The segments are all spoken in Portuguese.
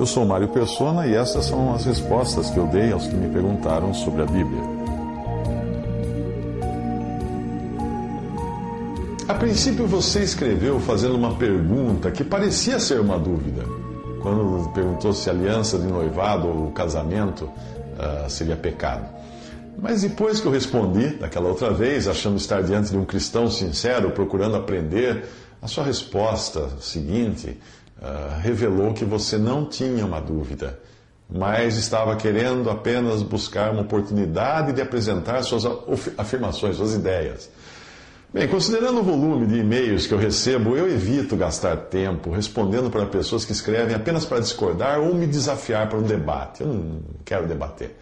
Eu sou Mário Persona e essas são as respostas que eu dei aos que me perguntaram sobre a Bíblia. A princípio você escreveu fazendo uma pergunta que parecia ser uma dúvida. Quando perguntou se aliança de noivado ou casamento uh, seria pecado. Mas depois que eu respondi, daquela outra vez, achando estar diante de um cristão sincero, procurando aprender, a sua resposta seguinte uh, revelou que você não tinha uma dúvida, mas estava querendo apenas buscar uma oportunidade de apresentar suas afirmações, suas ideias. Bem, considerando o volume de e-mails que eu recebo, eu evito gastar tempo respondendo para pessoas que escrevem apenas para discordar ou me desafiar para um debate. Eu não quero debater.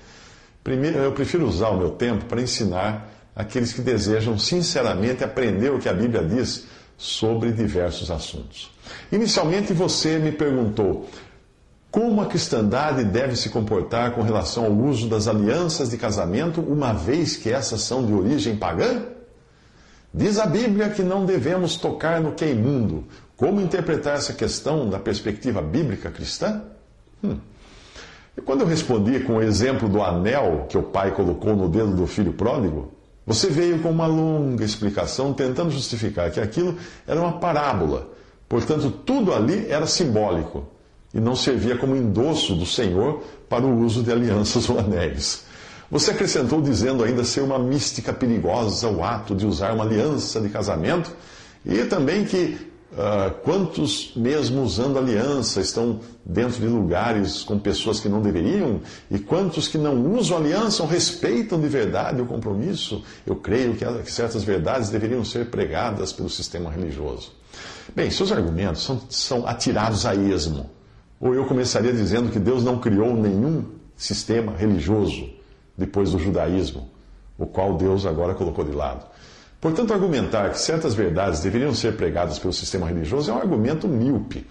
Primeiro, eu prefiro usar o meu tempo para ensinar aqueles que desejam sinceramente aprender o que a Bíblia diz sobre diversos assuntos. Inicialmente, você me perguntou como a cristandade deve se comportar com relação ao uso das alianças de casamento, uma vez que essas são de origem pagã? Diz a Bíblia que não devemos tocar no que é imundo. Como interpretar essa questão da perspectiva bíblica cristã? Hum. E quando eu respondi com o exemplo do anel que o pai colocou no dedo do filho pródigo, você veio com uma longa explicação tentando justificar que aquilo era uma parábola. Portanto, tudo ali era simbólico e não servia como endosso do Senhor para o uso de alianças ou anéis. Você acrescentou dizendo ainda ser uma mística perigosa o ato de usar uma aliança de casamento e também que uh, quantos, mesmo usando aliança, estão dentro de lugares com pessoas que não deveriam e quantos que não usam aliança ou respeitam de verdade o compromisso. Eu creio que, certas verdades deveriam ser pregadas pelo sistema religioso. Bem, seus argumentos são, são atirados a esmo. Ou eu começaria dizendo que Deus não criou nenhum sistema religioso depois do judaísmo, o qual Deus agora colocou de lado. Portanto, argumentar que certas verdades deveriam ser pregadas pelo sistema religioso é um argumento míope,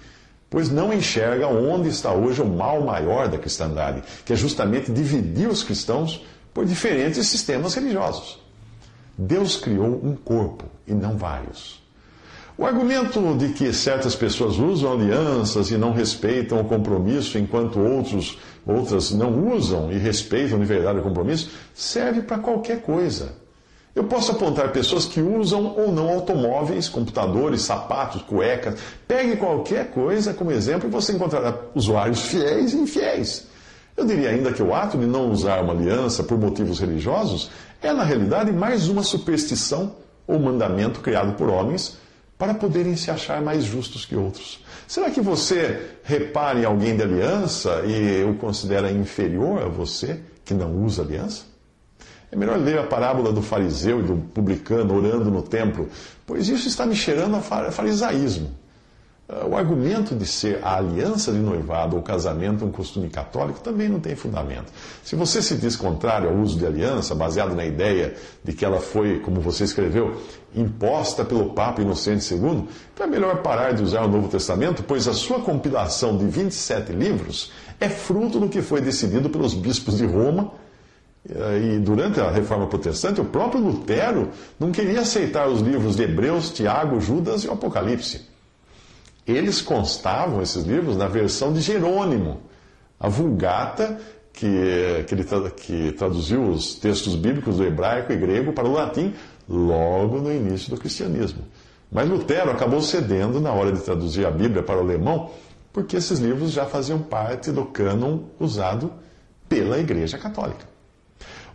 pois não enxerga onde está hoje o mal maior da cristandade, que é justamente dividir os cristãos por diferentes sistemas religiosos. Deus criou um corpo e não vários. O argumento de que certas pessoas usam alianças e não respeitam o compromisso, enquanto outros, outras não usam e respeitam de verdade o compromisso, serve para qualquer coisa. Eu posso apontar pessoas que usam ou não automóveis, computadores, sapatos, cuecas. Pegue qualquer coisa como exemplo e você encontrará usuários fiéis e infiéis. Eu diria ainda que o ato de não usar uma aliança por motivos religiosos é, na realidade, mais uma superstição ou mandamento criado por homens para poderem se achar mais justos que outros. Será que você repara em alguém de aliança e o considera inferior a você que não usa aliança? É melhor ler a parábola do fariseu e do publicano orando no templo, pois isso está me cheirando a farisaísmo. O argumento de ser a aliança de noivado ou casamento um costume católico também não tem fundamento. Se você se diz contrário ao uso de aliança, baseado na ideia de que ela foi, como você escreveu, imposta pelo Papa Inocente II, então é melhor parar de usar o Novo Testamento, pois a sua compilação de 27 livros é fruto do que foi decidido pelos bispos de Roma. E durante a reforma protestante, o próprio Lutero não queria aceitar os livros de Hebreus, Tiago, Judas e o Apocalipse. Eles constavam, esses livros, na versão de Jerônimo, a Vulgata, que, que, ele, que traduziu os textos bíblicos do hebraico e grego para o latim logo no início do cristianismo. Mas Lutero acabou cedendo na hora de traduzir a Bíblia para o alemão, porque esses livros já faziam parte do cânon usado pela Igreja Católica.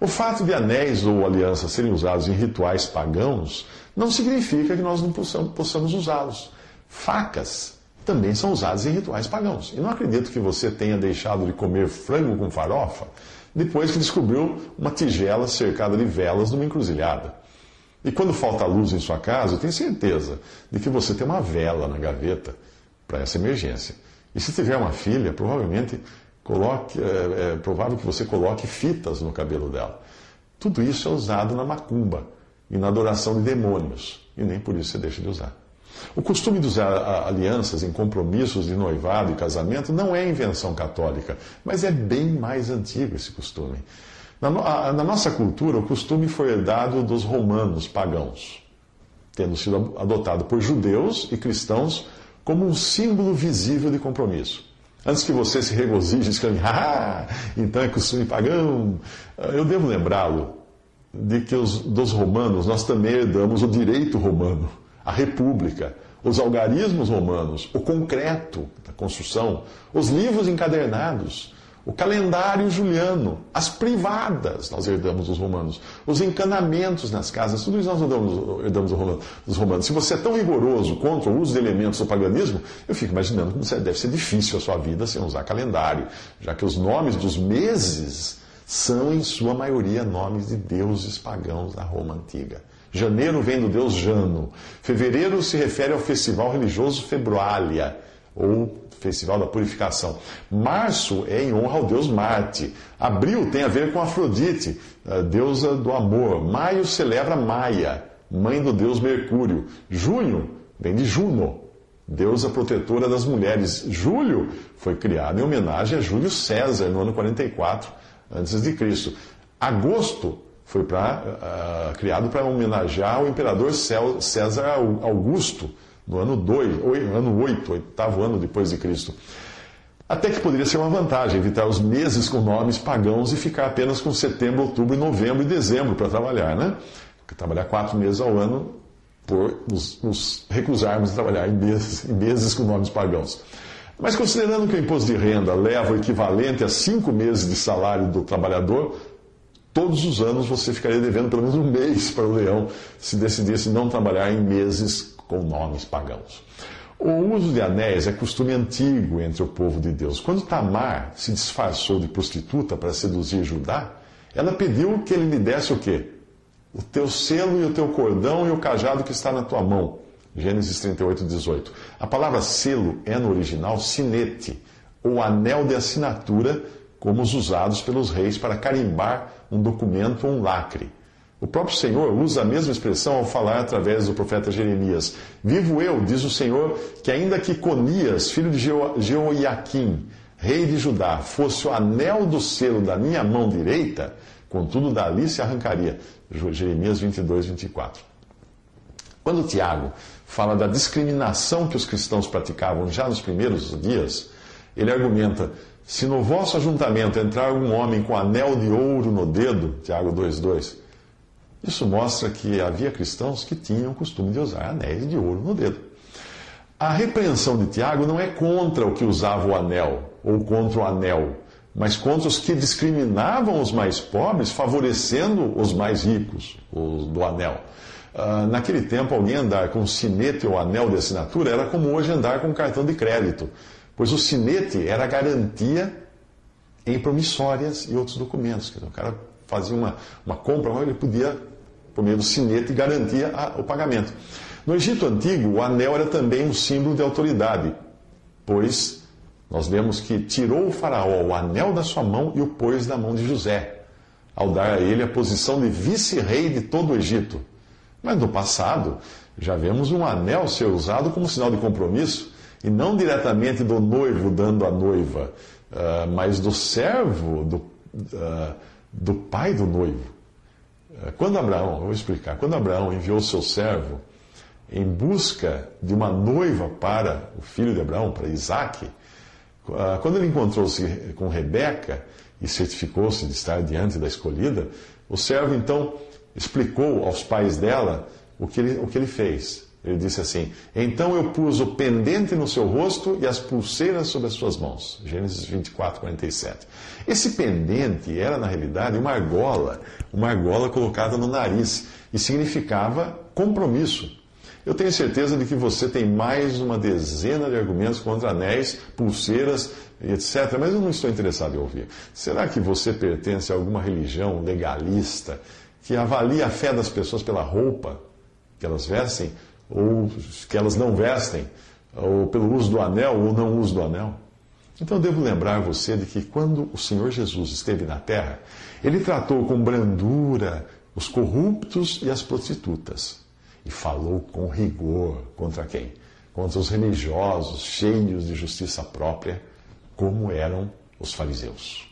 O fato de anéis ou alianças serem usados em rituais pagãos não significa que nós não possamos, usá-los. Facas também são usadas em rituais pagãos. E não acredito que você tenha deixado de comer frango com farofa depois que descobriu uma tigela cercada de velas numa encruzilhada. E quando falta luz em sua casa, eu tenho certeza de que você tem uma vela na gaveta para essa emergência. E se tiver uma filha, provavelmente coloque, é, é provável que você coloque fitas no cabelo dela. Tudo isso é usado na macumba e na adoração de demônios. E nem por isso você deixa de usar. O costume de usar alianças em compromissos de noivado e casamento não é invenção católica, mas é bem mais antigo esse costume. Na, na nossa cultura, o costume foi herdado dos romanos pagãos, tendo sido adotado por judeus e cristãos como um símbolo visível de compromisso. Antes que você se regozije e exclame, ah, então é costume pagão, eu devo lembrá-lo de que os, dos romanos nós também herdamos o direito romano, a república, os algarismos romanos, o concreto da construção, os livros encadernados, o calendário juliano, as privadas, nós herdamos dos romanos, os encanamentos nas casas, tudo isso nós herdamos, herdamos dos romanos. Se você é tão rigoroso contra o uso de elementos do paganismo, eu fico imaginando que deve ser difícil a sua vida sem usar calendário, já que os nomes dos meses são, em sua maioria, nomes de deuses pagãos da Roma antiga. Janeiro vem do deus Jano. Fevereiro se refere ao festival religioso Februália, ou Festival da Purificação. Março é em honra ao deus Marte. Abril tem a ver com Afrodite, deusa do amor. Maio celebra Maia, mãe do deus Mercúrio. Junho vem de Juno, deusa protetora das mulheres. Julho foi criado em homenagem a Júlio César, no ano 44 a.C. Agosto foi pra, uh, criado para homenagear o imperador César Augusto, no ano 2, ano 8, oitavo ano depois de Cristo. Até que poderia ser uma vantagem evitar os meses com nomes pagãos e ficar apenas com setembro, outubro, novembro e dezembro para trabalhar, né? Trabalhar quatro meses ao ano por nos, nos recusarmos de trabalhar em meses, em meses com nomes pagãos. Mas considerando que o imposto de renda leva o equivalente a cinco meses de salário do trabalhador, todos os anos você ficaria devendo pelo menos um mês para o leão se decidisse não trabalhar em meses com nomes pagãos. O uso de anéis é costume antigo entre o povo de Deus. Quando Tamar se disfarçou de prostituta para seduzir Judá, ela pediu que ele lhe desse o quê? O teu selo e o teu cordão e o cajado que está na tua mão. Gênesis 38, 18. A palavra selo é no original sinete, ou anel de assinatura, como os usados pelos reis para carimbar um documento ou um lacre. O próprio Senhor usa a mesma expressão ao falar através do profeta Jeremias. Vivo eu, diz o Senhor, que ainda que Conias, filho de Jeoiaquim, rei de Judá, fosse o anel do selo da minha mão direita, contudo dali se arrancaria. Jeremias 22, 24. Quando Tiago fala da discriminação que os cristãos praticavam já nos primeiros dias, ele argumenta: se no vosso ajuntamento entrar um homem com anel de ouro no dedo, Tiago 2,2, isso mostra que havia cristãos que tinham o costume de usar anéis de ouro no dedo. A repreensão de Tiago não é contra o que usava o anel ou contra o anel, mas contra os que discriminavam os mais pobres, favorecendo os mais ricos os do anel. Uh, naquele tempo, alguém andar com sinete ou anel de assinatura era como hoje andar com cartão de crédito, pois o sinete era garantia em promissórias e outros documentos. o cara fazia uma, uma compra, ele podia por meio do sinete, garantia a, o pagamento. No Egito Antigo, o anel era também um símbolo de autoridade, pois nós vemos que tirou o faraó o anel da sua mão e o pôs na mão de José, ao dar a ele a posição de vice-rei de todo o Egito. Mas no passado, já vemos um anel ser usado como sinal de compromisso, e não diretamente do noivo dando à noiva, uh, mas do servo, do, uh, do pai do noivo. Quando Abraão, vou explicar, quando Abraão enviou seu servo em busca de uma noiva para o filho de Abraão, para Isaac, ah, quando ele encontrou-se com Rebeca e certificou-se de estar diante da escolhida, o servo então explicou aos pais dela o que ele, o que ele fez. Ele disse assim: Então eu pus o pendente no seu rosto e as pulseiras sobre as suas mãos. Gênesis 24, 47. Esse pendente era, na realidade, uma argola, uma argola colocada no nariz, e significava compromisso. Eu tenho certeza de que você tem mais uma dezena de argumentos contra anéis, pulseiras etc., mas eu não estou interessado em ouvir. Será que você pertence a alguma religião legalista que avalia a fé das pessoas pela roupa que elas vestem ou que elas não vestem, ou pelo uso do anel ou não uso do anel. Então devo lembrar você de que quando o Senhor Jesus esteve na terra, ele tratou com brandura os corruptos e as prostitutas e falou com rigor contra quem? Contra os religiosos cheios de justiça própria, como eram os fariseus.